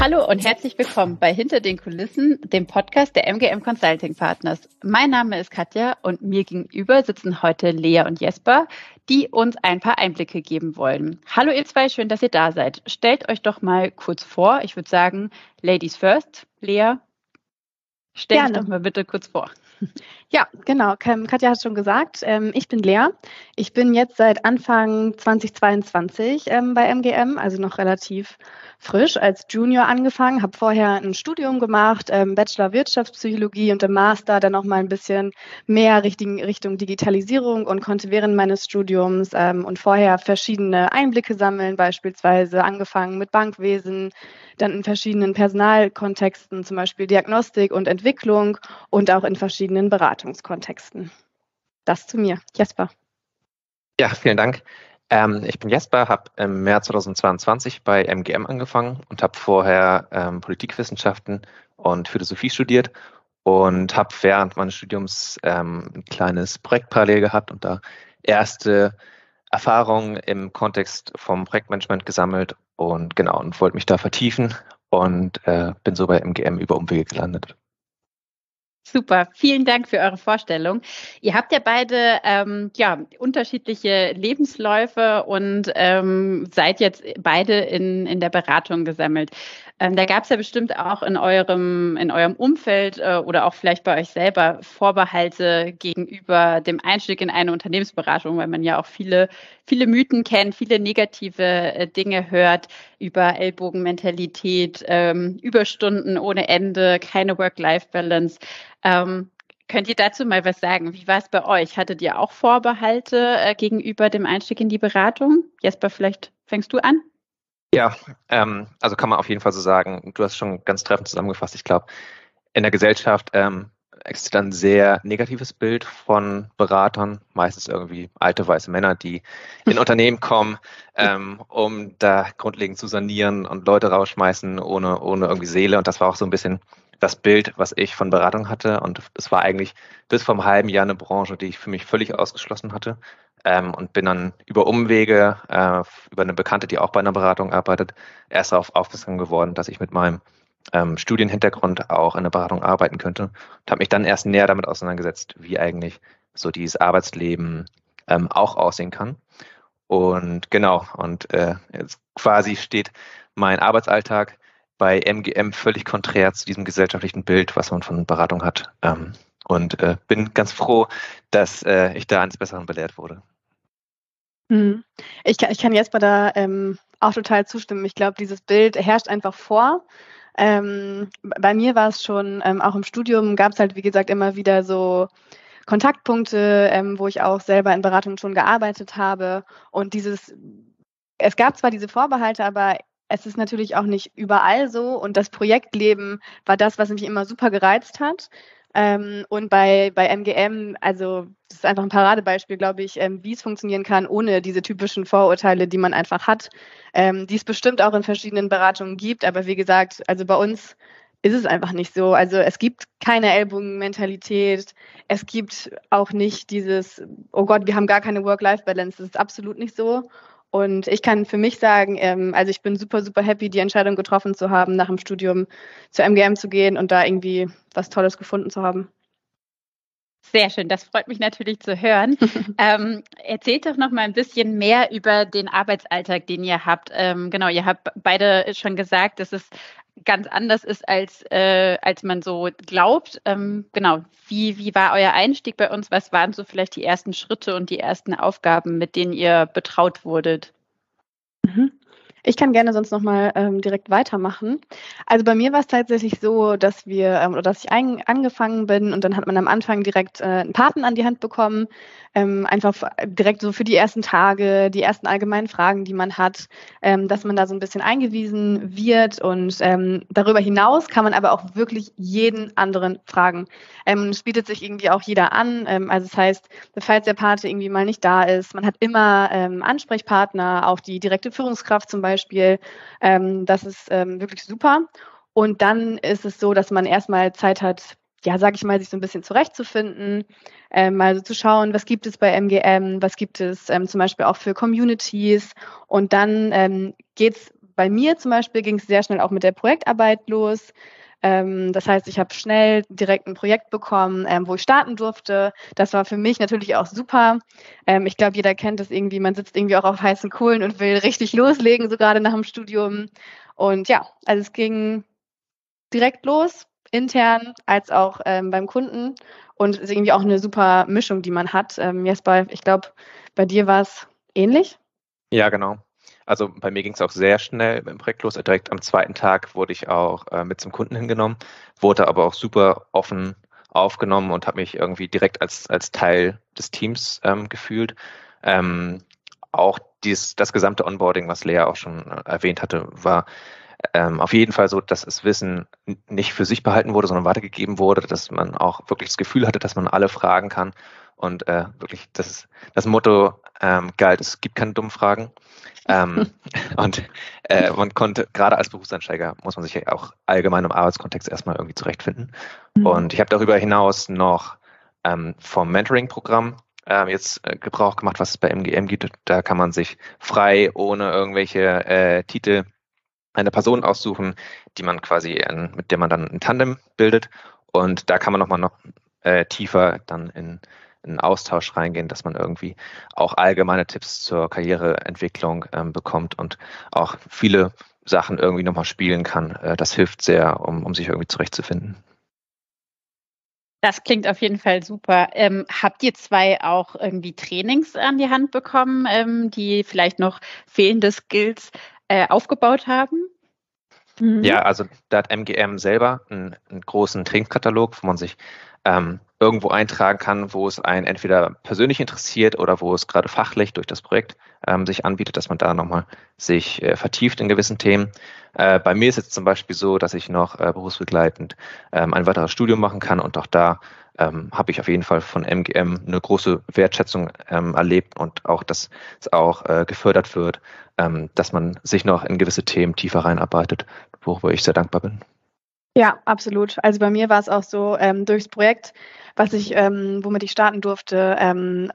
Hallo und herzlich willkommen bei Hinter den Kulissen, dem Podcast der MGM Consulting Partners. Mein Name ist Katja und mir gegenüber sitzen heute Lea und Jesper, die uns ein paar Einblicke geben wollen. Hallo ihr zwei, schön, dass ihr da seid. Stellt euch doch mal kurz vor. Ich würde sagen, Ladies first. Lea, stell Gerne. dich doch mal bitte kurz vor. Ja, genau. Katja hat schon gesagt, ähm, ich bin Lea. Ich bin jetzt seit Anfang 2022 ähm, bei MGM, also noch relativ frisch als Junior angefangen, habe vorher ein Studium gemacht, ähm, Bachelor Wirtschaftspsychologie und im Master dann noch mal ein bisschen mehr Richtung, Richtung Digitalisierung und konnte während meines Studiums und vorher verschiedene Einblicke sammeln, beispielsweise angefangen mit Bankwesen, dann in verschiedenen Personalkontexten, zum Beispiel Diagnostik und Entwicklung und auch in verschiedenen Beratungskontexten. Das zu mir. Jesper. Ja, vielen Dank. Ähm, ich bin Jesper, habe im März 2022 bei MGM angefangen und habe vorher ähm, Politikwissenschaften und Philosophie studiert und habe während meines Studiums ähm, ein kleines Projekt parallel gehabt und da erste Erfahrungen im Kontext vom Projektmanagement gesammelt und genau und wollte mich da vertiefen und äh, bin so bei MGM über Umwege gelandet. Super, vielen Dank für eure Vorstellung. Ihr habt ja beide ähm, ja, unterschiedliche Lebensläufe und ähm, seid jetzt beide in, in der Beratung gesammelt. Ähm, da gab es ja bestimmt auch in eurem, in eurem Umfeld äh, oder auch vielleicht bei euch selber Vorbehalte gegenüber dem Einstieg in eine Unternehmensberatung, weil man ja auch viele, viele Mythen kennt, viele negative äh, Dinge hört über Ellbogenmentalität, ähm, Überstunden ohne Ende, keine Work-Life-Balance. Ähm, Könnt ihr dazu mal was sagen? Wie war es bei euch? Hattet ihr auch Vorbehalte äh, gegenüber dem Einstieg in die Beratung? Jesper, vielleicht fängst du an? Ja, ähm, also kann man auf jeden Fall so sagen. Du hast schon ganz treffend zusammengefasst. Ich glaube, in der Gesellschaft ähm, existiert ein sehr negatives Bild von Beratern, meistens irgendwie alte weiße Männer, die in Unternehmen kommen, ähm, um da grundlegend zu sanieren und Leute rausschmeißen ohne, ohne irgendwie Seele. Und das war auch so ein bisschen das Bild, was ich von Beratung hatte. Und es war eigentlich bis vor einem halben Jahr eine Branche, die ich für mich völlig ausgeschlossen hatte ähm, und bin dann über Umwege, äh, über eine Bekannte, die auch bei einer Beratung arbeitet, erst darauf aufmerksam geworden, dass ich mit meinem ähm, Studienhintergrund auch in der Beratung arbeiten könnte und habe mich dann erst näher damit auseinandergesetzt, wie eigentlich so dieses Arbeitsleben ähm, auch aussehen kann. Und genau, und äh, jetzt quasi steht mein Arbeitsalltag bei MGM völlig konträr zu diesem gesellschaftlichen Bild, was man von Beratung hat. Ähm, und äh, bin ganz froh, dass äh, ich da eines Besseren belehrt wurde. Mhm. Ich, kann, ich kann Jesper da ähm, auch total zustimmen. Ich glaube, dieses Bild herrscht einfach vor. Ähm, bei mir war es schon, ähm, auch im Studium gab es halt, wie gesagt, immer wieder so Kontaktpunkte, ähm, wo ich auch selber in Beratung schon gearbeitet habe. Und dieses, es gab zwar diese Vorbehalte, aber es ist natürlich auch nicht überall so. Und das Projektleben war das, was mich immer super gereizt hat. Ähm, und bei, bei MGM, also das ist einfach ein Paradebeispiel, glaube ich, ähm, wie es funktionieren kann, ohne diese typischen Vorurteile, die man einfach hat, ähm, die es bestimmt auch in verschiedenen Beratungen gibt. Aber wie gesagt, also bei uns ist es einfach nicht so. Also es gibt keine Ellbogenmentalität. Es gibt auch nicht dieses, oh Gott, wir haben gar keine Work-Life-Balance. Das ist absolut nicht so. Und ich kann für mich sagen, ähm, also ich bin super, super happy, die Entscheidung getroffen zu haben, nach dem Studium zur MGM zu gehen und da irgendwie was Tolles gefunden zu haben. Sehr schön, das freut mich natürlich zu hören. ähm, erzählt doch noch mal ein bisschen mehr über den Arbeitsalltag, den ihr habt. Ähm, genau, ihr habt beide schon gesagt, dass es ganz anders ist, als, äh, als man so glaubt. Ähm, genau, wie, wie war euer Einstieg bei uns? Was waren so vielleicht die ersten Schritte und die ersten Aufgaben, mit denen ihr betraut wurdet? Mhm. Ich kann gerne sonst nochmal ähm, direkt weitermachen. Also bei mir war es tatsächlich so, dass wir ähm, oder dass ich ein, angefangen bin und dann hat man am Anfang direkt äh, einen Paten an die Hand bekommen, ähm, einfach direkt so für die ersten Tage, die ersten allgemeinen Fragen, die man hat, ähm, dass man da so ein bisschen eingewiesen wird und ähm, darüber hinaus kann man aber auch wirklich jeden anderen fragen. Ähm, es bietet sich irgendwie auch jeder an. Ähm, also das heißt, falls der Pate irgendwie mal nicht da ist, man hat immer ähm, Ansprechpartner, auch die direkte Führungskraft zum Beispiel. Ähm, das ist ähm, wirklich super. Und dann ist es so, dass man erstmal Zeit hat, ja, sage ich mal, sich so ein bisschen zurechtzufinden, ähm, also zu schauen, was gibt es bei MGM, was gibt es ähm, zum Beispiel auch für Communities und dann ähm, geht es bei mir zum Beispiel ging es sehr schnell auch mit der Projektarbeit los. Ähm, das heißt, ich habe schnell direkt ein Projekt bekommen, ähm, wo ich starten durfte. Das war für mich natürlich auch super. Ähm, ich glaube, jeder kennt es irgendwie. Man sitzt irgendwie auch auf heißen Kohlen und will richtig loslegen, so gerade nach dem Studium. Und ja, also es ging direkt los, intern als auch ähm, beim Kunden. Und es ist irgendwie auch eine super Mischung, die man hat. Ähm, Jesper, ich glaube, bei dir war es ähnlich. Ja, genau. Also bei mir ging es auch sehr schnell im Projekt los. Direkt am zweiten Tag wurde ich auch äh, mit zum Kunden hingenommen, wurde aber auch super offen aufgenommen und habe mich irgendwie direkt als, als Teil des Teams ähm, gefühlt. Ähm, auch dies, das gesamte Onboarding, was Lea auch schon äh, erwähnt hatte, war ähm, auf jeden Fall so, dass das Wissen nicht für sich behalten wurde, sondern weitergegeben wurde, dass man auch wirklich das Gefühl hatte, dass man alle fragen kann. Und äh, wirklich das, das Motto ähm, galt, es gibt keine dummen Fragen ähm, und äh, man konnte, gerade als Berufseinsteiger, muss man sich ja auch allgemein im Arbeitskontext erstmal irgendwie zurechtfinden. Mhm. Und ich habe darüber hinaus noch ähm, vom Mentoring-Programm äh, jetzt äh, Gebrauch gemacht, was es bei MGM gibt. Da kann man sich frei, ohne irgendwelche äh, Titel, eine Person aussuchen, die man quasi, mit der man dann ein Tandem bildet. Und da kann man nochmal noch äh, tiefer dann in in Austausch reingehen, dass man irgendwie auch allgemeine Tipps zur Karriereentwicklung ähm, bekommt und auch viele Sachen irgendwie nochmal spielen kann. Äh, das hilft sehr, um, um sich irgendwie zurechtzufinden. Das klingt auf jeden Fall super. Ähm, habt ihr zwei auch irgendwie Trainings an die Hand bekommen, ähm, die vielleicht noch fehlende Skills äh, aufgebaut haben? Mhm. Ja, also da hat MGM selber einen, einen großen Trainingskatalog, wo man sich ähm, irgendwo eintragen kann, wo es einen entweder persönlich interessiert oder wo es gerade fachlich durch das Projekt ähm, sich anbietet, dass man da nochmal sich äh, vertieft in gewissen Themen. Äh, bei mir ist es zum Beispiel so, dass ich noch äh, berufsbegleitend ähm, ein weiteres Studium machen kann und auch da ähm, habe ich auf jeden Fall von MGM eine große Wertschätzung ähm, erlebt und auch, dass es auch äh, gefördert wird, ähm, dass man sich noch in gewisse Themen tiefer reinarbeitet, worüber ich sehr dankbar bin. Ja, absolut. Also bei mir war es auch so, ähm, durchs Projekt, was ich, ähm, womit ich starten durfte, ähm,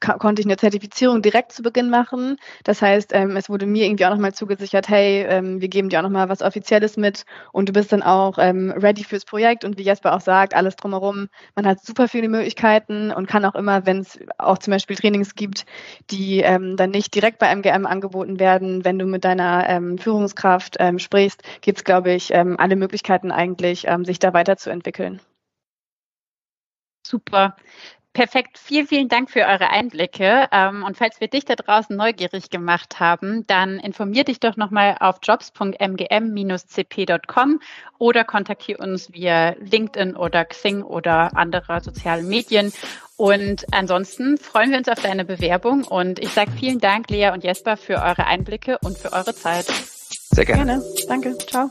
konnte ich eine Zertifizierung direkt zu Beginn machen. Das heißt, ähm, es wurde mir irgendwie auch nochmal zugesichert, hey, ähm, wir geben dir auch nochmal was Offizielles mit und du bist dann auch ähm, ready fürs Projekt und wie Jesper auch sagt, alles drumherum. Man hat super viele Möglichkeiten und kann auch immer, wenn es auch zum Beispiel Trainings gibt, die ähm, dann nicht direkt bei MGM angeboten werden, wenn du mit deiner ähm, Führungskraft ähm, sprichst, gibt es, glaube ich, alle Möglichkeiten eigentlich, sich da weiterzuentwickeln. Super. Perfekt. Vielen, vielen Dank für eure Einblicke. Ähm, und falls wir dich da draußen neugierig gemacht haben, dann informier dich doch nochmal auf jobs.mgm-cp.com oder kontaktiere uns via LinkedIn oder Xing oder andere soziale Medien. Und ansonsten freuen wir uns auf deine Bewerbung und ich sage vielen Dank, Lea und Jesper, für eure Einblicke und für eure Zeit. Sehr gerne. gerne. Danke. Ciao.